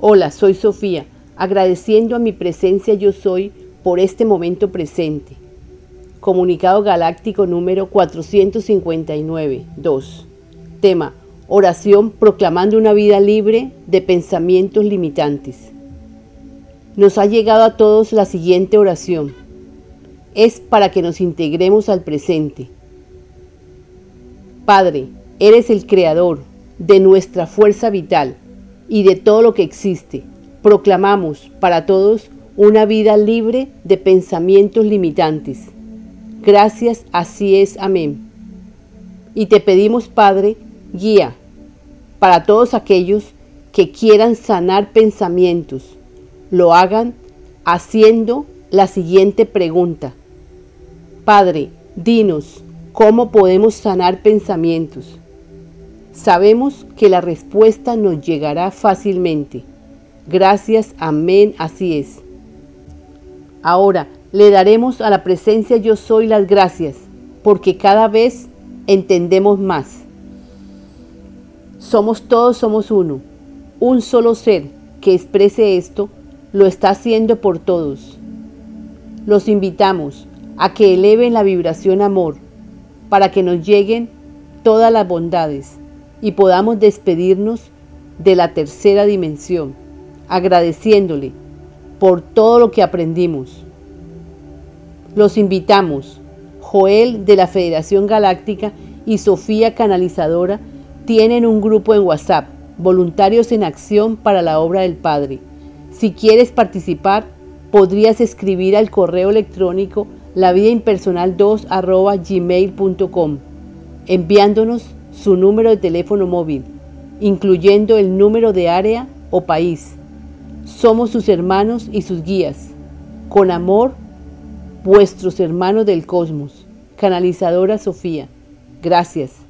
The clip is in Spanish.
Hola, soy Sofía, agradeciendo a mi presencia yo soy por este momento presente. Comunicado Galáctico número 459, 2. Tema, oración proclamando una vida libre de pensamientos limitantes. Nos ha llegado a todos la siguiente oración. Es para que nos integremos al presente. Padre, eres el creador de nuestra fuerza vital y de todo lo que existe. Proclamamos para todos una vida libre de pensamientos limitantes. Gracias, así es, amén. Y te pedimos, Padre, guía para todos aquellos que quieran sanar pensamientos. Lo hagan haciendo la siguiente pregunta. Padre, dinos, ¿cómo podemos sanar pensamientos? Sabemos que la respuesta nos llegará fácilmente. Gracias, amén, así es. Ahora le daremos a la presencia yo soy las gracias, porque cada vez entendemos más. Somos todos, somos uno. Un solo ser que exprese esto lo está haciendo por todos. Los invitamos a que eleven la vibración amor para que nos lleguen todas las bondades y podamos despedirnos de la tercera dimensión, agradeciéndole por todo lo que aprendimos. Los invitamos, Joel de la Federación Galáctica y Sofía Canalizadora tienen un grupo en WhatsApp, Voluntarios en Acción para la Obra del Padre. Si quieres participar, podrías escribir al correo electrónico lavidaimpersonal2 gmail.com enviándonos su número de teléfono móvil, incluyendo el número de área o país. Somos sus hermanos y sus guías. Con amor, vuestros hermanos del cosmos. Canalizadora Sofía. Gracias.